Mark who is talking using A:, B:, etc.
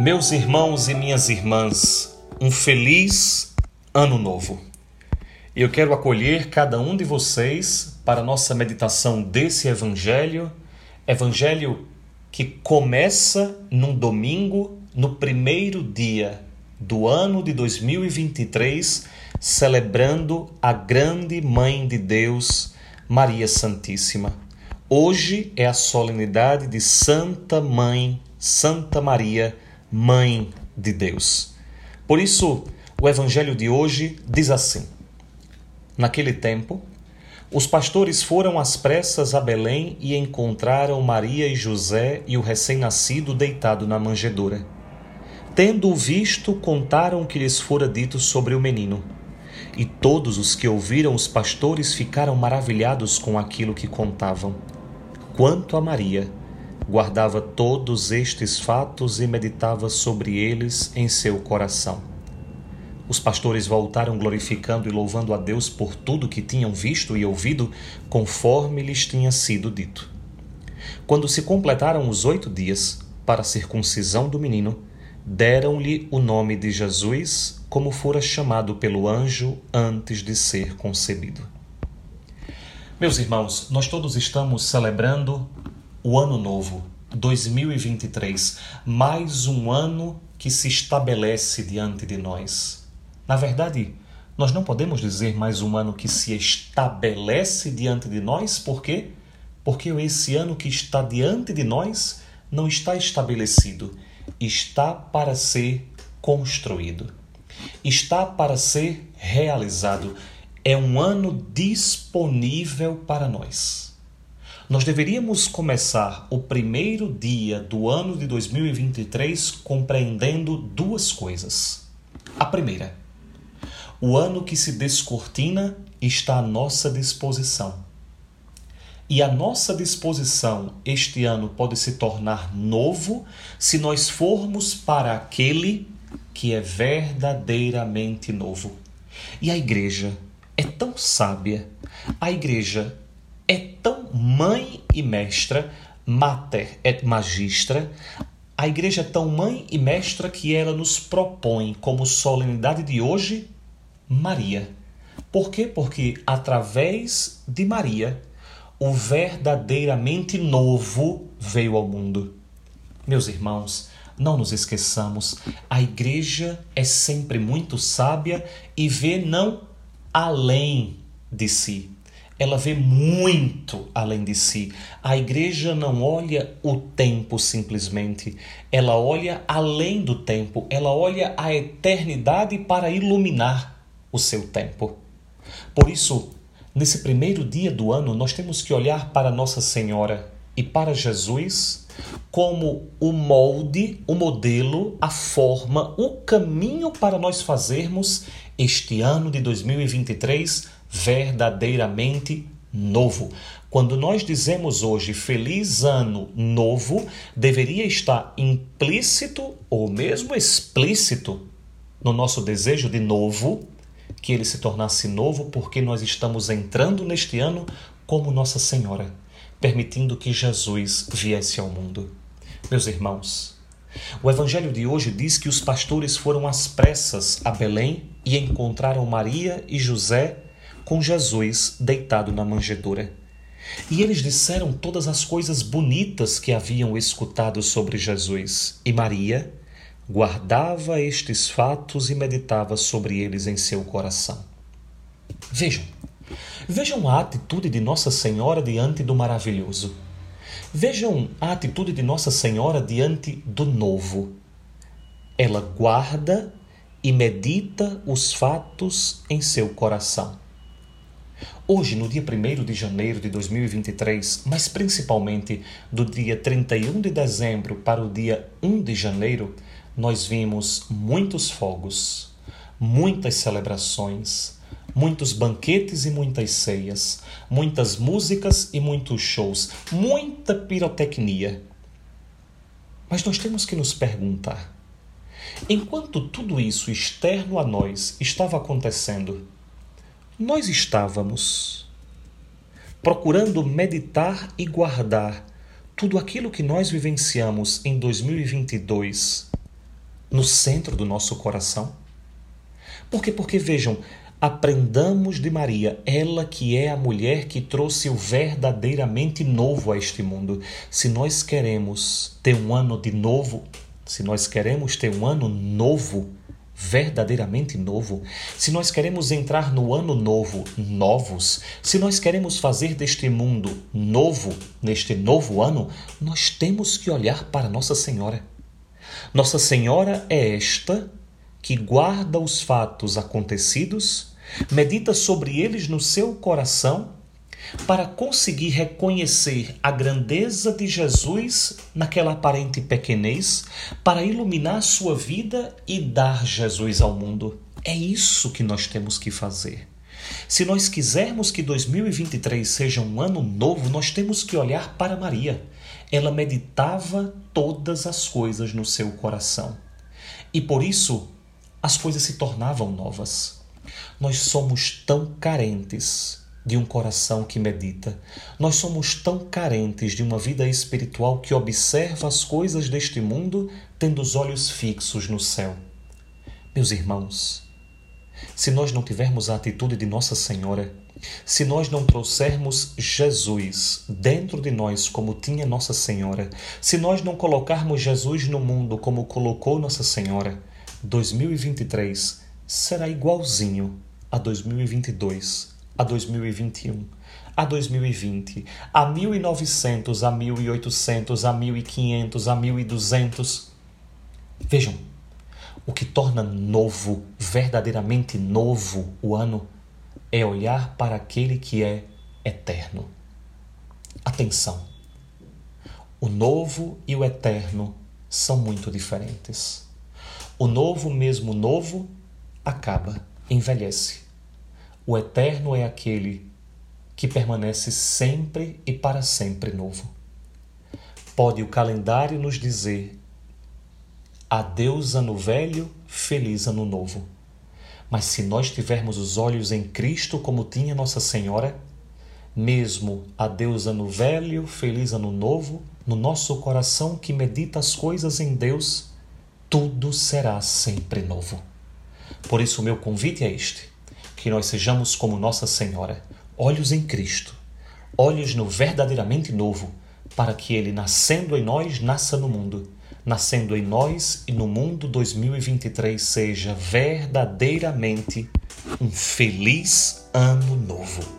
A: Meus irmãos e minhas irmãs, um feliz ano novo. Eu quero acolher cada um de vocês para nossa meditação desse evangelho, evangelho que começa num domingo, no primeiro dia do ano de 2023, celebrando a grande mãe de Deus, Maria Santíssima. Hoje é a solenidade de Santa Mãe, Santa Maria Mãe de Deus. Por isso, o evangelho de hoje diz assim: Naquele tempo, os pastores foram às pressas a Belém e encontraram Maria e José e o recém-nascido deitado na manjedoura. Tendo-o visto, contaram o que lhes fora dito sobre o menino. E todos os que ouviram os pastores ficaram maravilhados com aquilo que contavam. Quanto a Maria, guardava todos estes fatos e meditava sobre eles em seu coração. Os pastores voltaram glorificando e louvando a Deus por tudo que tinham visto e ouvido, conforme lhes tinha sido dito. Quando se completaram os oito dias para a circuncisão do menino, deram-lhe o nome de Jesus, como fora chamado pelo anjo antes de ser concebido. Meus irmãos, nós todos estamos celebrando o ano novo, 2023, mais um ano que se estabelece diante de nós. Na verdade, nós não podemos dizer mais um ano que se estabelece diante de nós, por quê? Porque esse ano que está diante de nós não está estabelecido, está para ser construído, está para ser realizado. É um ano disponível para nós. Nós deveríamos começar o primeiro dia do ano de 2023 compreendendo duas coisas. A primeira, o ano que se descortina está à nossa disposição. E a nossa disposição este ano pode se tornar novo se nós formos para aquele que é verdadeiramente novo. E a igreja é tão sábia, a igreja é tão mãe e mestra, mater et magistra, a igreja é tão mãe e mestra que ela nos propõe como solenidade de hoje Maria. Por quê? Porque através de Maria o verdadeiramente novo veio ao mundo. Meus irmãos, não nos esqueçamos, a igreja é sempre muito sábia e vê não além de si, ela vê muito além de si. A igreja não olha o tempo simplesmente, ela olha além do tempo, ela olha a eternidade para iluminar o seu tempo. Por isso, nesse primeiro dia do ano, nós temos que olhar para Nossa Senhora e para Jesus como o molde, o modelo, a forma, o caminho para nós fazermos este ano de 2023 verdadeiramente novo. Quando nós dizemos hoje feliz ano novo, deveria estar implícito ou mesmo explícito no nosso desejo de novo, que ele se tornasse novo, porque nós estamos entrando neste ano como Nossa Senhora, permitindo que Jesus viesse ao mundo. Meus irmãos, o evangelho de hoje diz que os pastores foram às pressas a Belém e encontraram Maria e José com Jesus deitado na manjedoura. E eles disseram todas as coisas bonitas que haviam escutado sobre Jesus. E Maria guardava estes fatos e meditava sobre eles em seu coração. Vejam, vejam a atitude de Nossa Senhora diante do maravilhoso. Vejam a atitude de Nossa Senhora diante do novo. Ela guarda e medita os fatos em seu coração. Hoje, no dia 1 de janeiro de 2023, mas principalmente do dia 31 de dezembro para o dia 1 de janeiro, nós vimos muitos fogos, muitas celebrações, muitos banquetes e muitas ceias, muitas músicas e muitos shows, muita pirotecnia. Mas nós temos que nos perguntar: enquanto tudo isso externo a nós estava acontecendo, nós estávamos procurando meditar e guardar tudo aquilo que nós vivenciamos em 2022 no centro do nosso coração? Por quê? Porque vejam, aprendamos de Maria, ela que é a mulher que trouxe o verdadeiramente novo a este mundo. Se nós queremos ter um ano de novo, se nós queremos ter um ano novo, verdadeiramente novo, se nós queremos entrar no ano novo novos, se nós queremos fazer deste mundo novo, neste novo ano, nós temos que olhar para Nossa Senhora. Nossa Senhora é esta que guarda os fatos acontecidos, medita sobre eles no seu coração para conseguir reconhecer a grandeza de Jesus naquela aparente pequenez, para iluminar sua vida e dar Jesus ao mundo. É isso que nós temos que fazer. Se nós quisermos que 2023 seja um ano novo, nós temos que olhar para Maria. Ela meditava todas as coisas no seu coração. E por isso as coisas se tornavam novas. Nós somos tão carentes de um coração que medita. Nós somos tão carentes de uma vida espiritual que observa as coisas deste mundo tendo os olhos fixos no céu. Meus irmãos, se nós não tivermos a atitude de Nossa Senhora, se nós não trouxermos Jesus dentro de nós como tinha Nossa Senhora, se nós não colocarmos Jesus no mundo como colocou Nossa Senhora, 2023 será igualzinho a 2022 a 2021, a 2020, a 1900, a 1800, a 1500, a 1200. Vejam, o que torna novo, verdadeiramente novo o ano, é olhar para aquele que é eterno. Atenção! O novo e o eterno são muito diferentes. O novo, mesmo novo, acaba, envelhece. O eterno é aquele que permanece sempre e para sempre novo. Pode o calendário nos dizer adeus ano velho, feliz ano novo. Mas se nós tivermos os olhos em Cristo como tinha Nossa Senhora, mesmo adeus ano velho, feliz ano novo, no nosso coração que medita as coisas em Deus, tudo será sempre novo. Por isso, o meu convite é este que nós sejamos como Nossa Senhora, olhos em Cristo, olhos no verdadeiramente novo, para que Ele, nascendo em nós, nasça no mundo. Nascendo em nós e no mundo 2023 seja verdadeiramente um feliz ano novo.